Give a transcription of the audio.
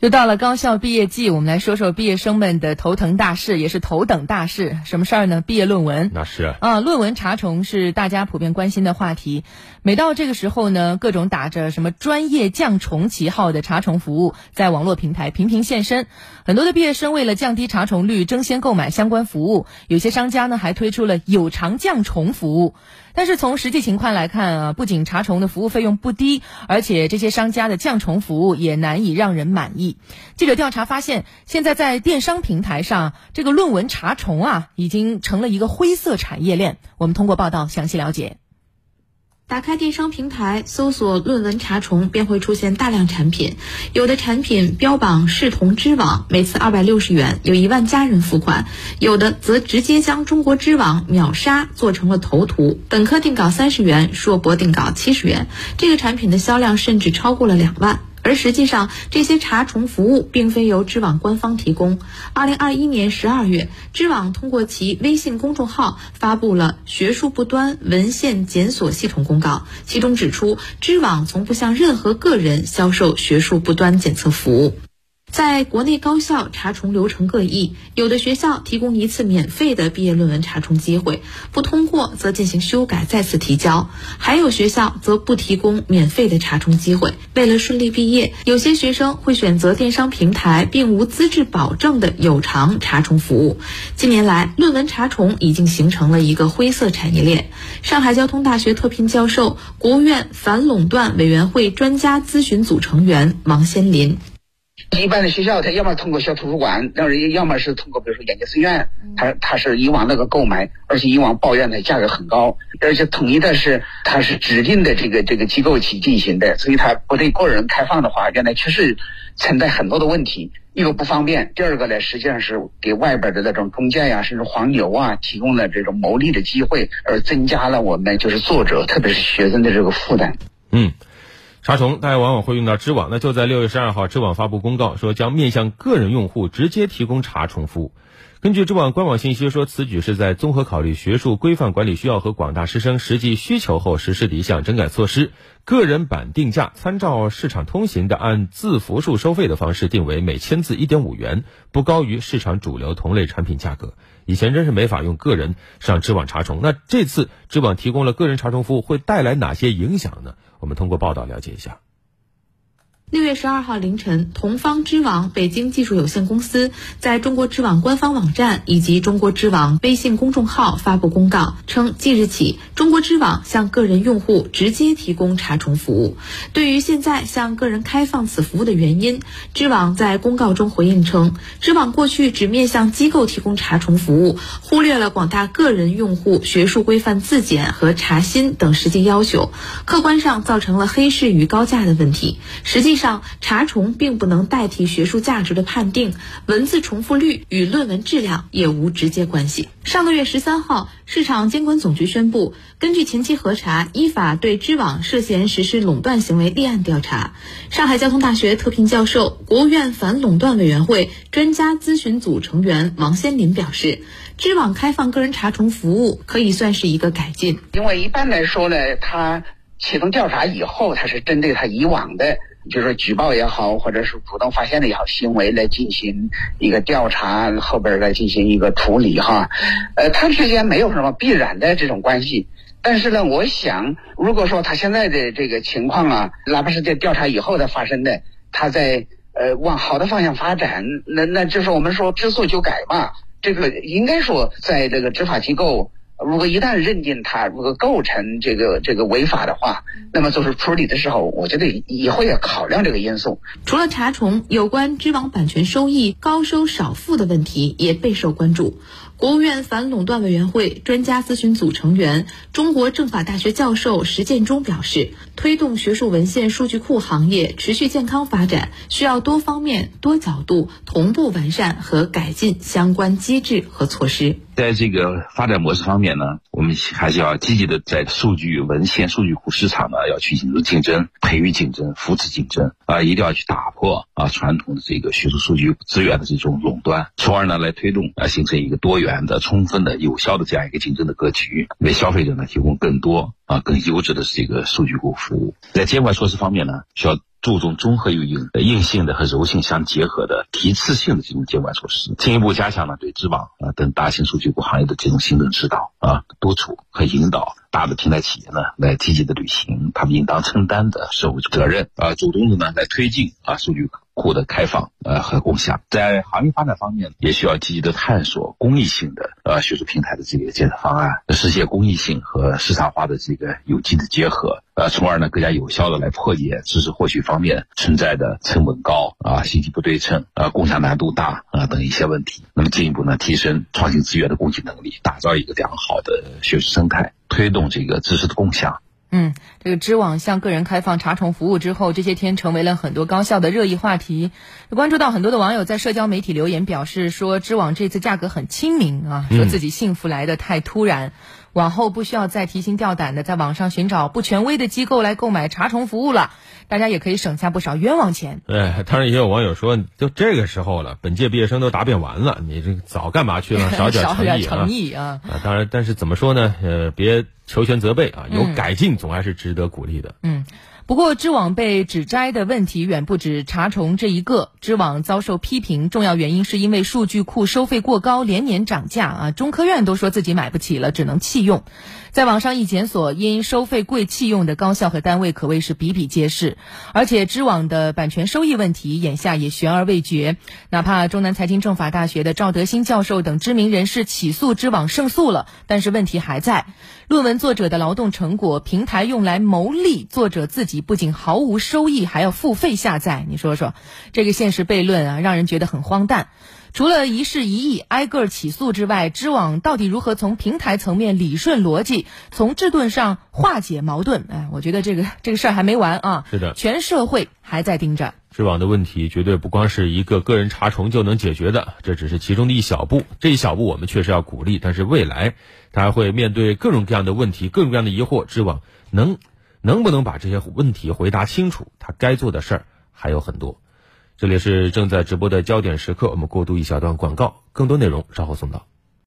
又到了高校毕业季，我们来说说毕业生们的头疼大事，也是头等大事。什么事儿呢？毕业论文。那是啊，论文查重是大家普遍关心的话题。每到这个时候呢，各种打着什么专业降重旗号的查重服务，在网络平台频频现身。很多的毕业生为了降低查重率，争先购买相关服务。有些商家呢，还推出了有偿降重服务。但是从实际情况来看啊，不仅查重的服务费用不低，而且这些商家的降重服务也难以让人满意。记者调查发现，现在在电商平台上，这个论文查重啊，已经成了一个灰色产业链。我们通过报道详细了解。打开电商平台，搜索“论文查重”，便会出现大量产品。有的产品标榜视同知网，每次二百六十元，有一万家人付款；有的则直接将中国知网秒杀做成了头图。本科定稿三十元，硕博定稿七十元，这个产品的销量甚至超过了两万。而实际上，这些查重服务并非由知网官方提供。二零二一年十二月，知网通过其微信公众号发布了“学术不端文献检索系统公告”，其中指出，知网从不向任何个人销售学术不端检测服务。在国内高校查重流程各异，有的学校提供一次免费的毕业论文查重机会，不通过则进行修改再次提交；还有学校则不提供免费的查重机会。为了顺利毕业，有些学生会选择电商平台并无资质保证的有偿查重服务。近年来，论文查重已经形成了一个灰色产业链。上海交通大学特聘教授、国务院反垄断委员会专家咨询组成员王先林。一般的学校，他要么通过校图书馆，要要么是通过比如说研究生院，他他是以往那个购买，而且以往抱怨的价格很高，而且统一的是他是指定的这个这个机构去进行的，所以他不对个人开放的话，原来确实存在很多的问题，一个不方便，第二个呢，实际上是给外边的那种中介呀，甚至黄牛啊，提供了这种牟利的机会，而增加了我们就是作者，特别是学生的这个负担。嗯。查重大家往往会用到知网，那就在六月十二号，知网发布公告说将面向个人用户直接提供查重服务。根据知网官网信息说，此举是在综合考虑学术规范管理需要和广大师生实际需求后实施的一项整改措施。个人版定价参照市场通行的按字符数收费的方式定为每千字一点五元，不高于市场主流同类产品价格。以前真是没法用个人上知网查重，那这次知网提供了个人查重服务，会带来哪些影响呢？我们通过报道了解一下。六月十二号凌晨，同方知网北京技术有限公司在中国知网官方网站以及中国知网微信公众号发布公告称，即日起，中国知网向个人用户直接提供查重服务。对于现在向个人开放此服务的原因，知网在公告中回应称，知网过去只面向机构提供查重服务，忽略了广大个人用户学术规范自检和查新等实际要求，客观上造成了黑市与高价的问题。实际上，上查重并不能代替学术价值的判定，文字重复率与论文质量也无直接关系。上个月十三号，市场监管总局宣布，根据前期核查，依法对知网涉嫌实施垄断行为立案调查。上海交通大学特聘教授、国务院反垄断委员会专家咨询组成员王先林表示，知网开放个人查重服务可以算是一个改进，因为一般来说呢，它启动调查以后，它是针对它以往的。就是举报也好，或者是主动发现的也好，行为来进行一个调查，后边来进行一个处理哈。呃，它之间没有什么必然的这种关系。但是呢，我想，如果说他现在的这个情况啊，哪怕是在调查以后的发生的，他在呃往好的方向发展，那那就是我们说知错就改嘛。这个应该说，在这个执法机构。如果一旦认定他如果构成这个这个违法的话，那么做出处理的时候，我觉得以后要考量这个因素。除了查重，有关知网版权收益高收少付的问题也备受关注。国务院反垄断委员会专家咨询组成员、中国政法大学教授石建中表示，推动学术文献数据库行业持续健康发展，需要多方面、多角度同步完善和改进相关机制和措施。在这个发展模式方面呢，我们还是要积极的在数据文献数据库市场呢要去引入竞争、培育竞争、扶持竞争啊，一定要去打破啊传统的这个学术数据资源的这种垄断，从而呢来推动啊形成一个多元。源的、充分的、有效的这样一个竞争的格局，为消费者呢提供更多啊更优质的这个数据库服务。在监管措施方面呢，需要。注重综合运营、硬性的和柔性相结合的提次性的这种监管措施，进一步加强呢对知网啊等大型数据库行业的这种行政指导啊、督促和引导。大的平台企业呢，来积极的履行他们应当承担的社会责任啊，主动的呢来推进啊数据库库的开放呃和共享。在行业发展方面，也需要积极的探索公益性的呃学术平台的这个建设方案，实现公益性和市场化的这个有机的结合，呃，从而呢更加有效的来破解知识获取方面存在的成本高啊、信息不对称啊、共享难度大啊等一些问题。那么进一步呢提升创新资源的供给能力，打造一个良好的学术生态。推动这个知识的共享。嗯，这个知网向个人开放查重服务之后，这些天成为了很多高校的热议话题。关注到很多的网友在社交媒体留言表示说，知网这次价格很亲民啊，说自己幸福来的太突然，往后不需要再提心吊胆的在网上寻找不权威的机构来购买查重服务了，大家也可以省下不少冤枉钱。对，当然也有网友说，就这个时候了，本届毕业生都答辩完了，你这早干嘛去了？少点诚意啊！诚意啊！啊，当然，但是怎么说呢？呃，别。求全责备啊，有改进总还是值得鼓励的。嗯。不过，知网被指摘的问题远不止查重这一个。知网遭受批评，重要原因是因为数据库收费过高，连年涨价啊！中科院都说自己买不起了，只能弃用。在网上一检索，因收费贵弃用的高校和单位可谓是比比皆是。而且，知网的版权收益问题眼下也悬而未决。哪怕中南财经政法大学的赵德新教授等知名人士起诉知网胜诉了，但是问题还在。论文作者的劳动成果，平台用来牟利，作者自己。不仅毫无收益，还要付费下载，你说说，这个现实悖论啊，让人觉得很荒诞。除了一事一议挨个起诉之外，知网到底如何从平台层面理顺逻辑，从制度上化解矛盾？哎，我觉得这个这个事儿还没完啊！是的，全社会还在盯着知网的问题，绝对不光是一个个人查重就能解决的，这只是其中的一小步。这一小步我们确实要鼓励，但是未来它还会面对各种各样的问题，各种各样的疑惑，知网能。能不能把这些问题回答清楚？他该做的事儿还有很多。这里是正在直播的焦点时刻，我们过渡一小段广告，更多内容稍后送到。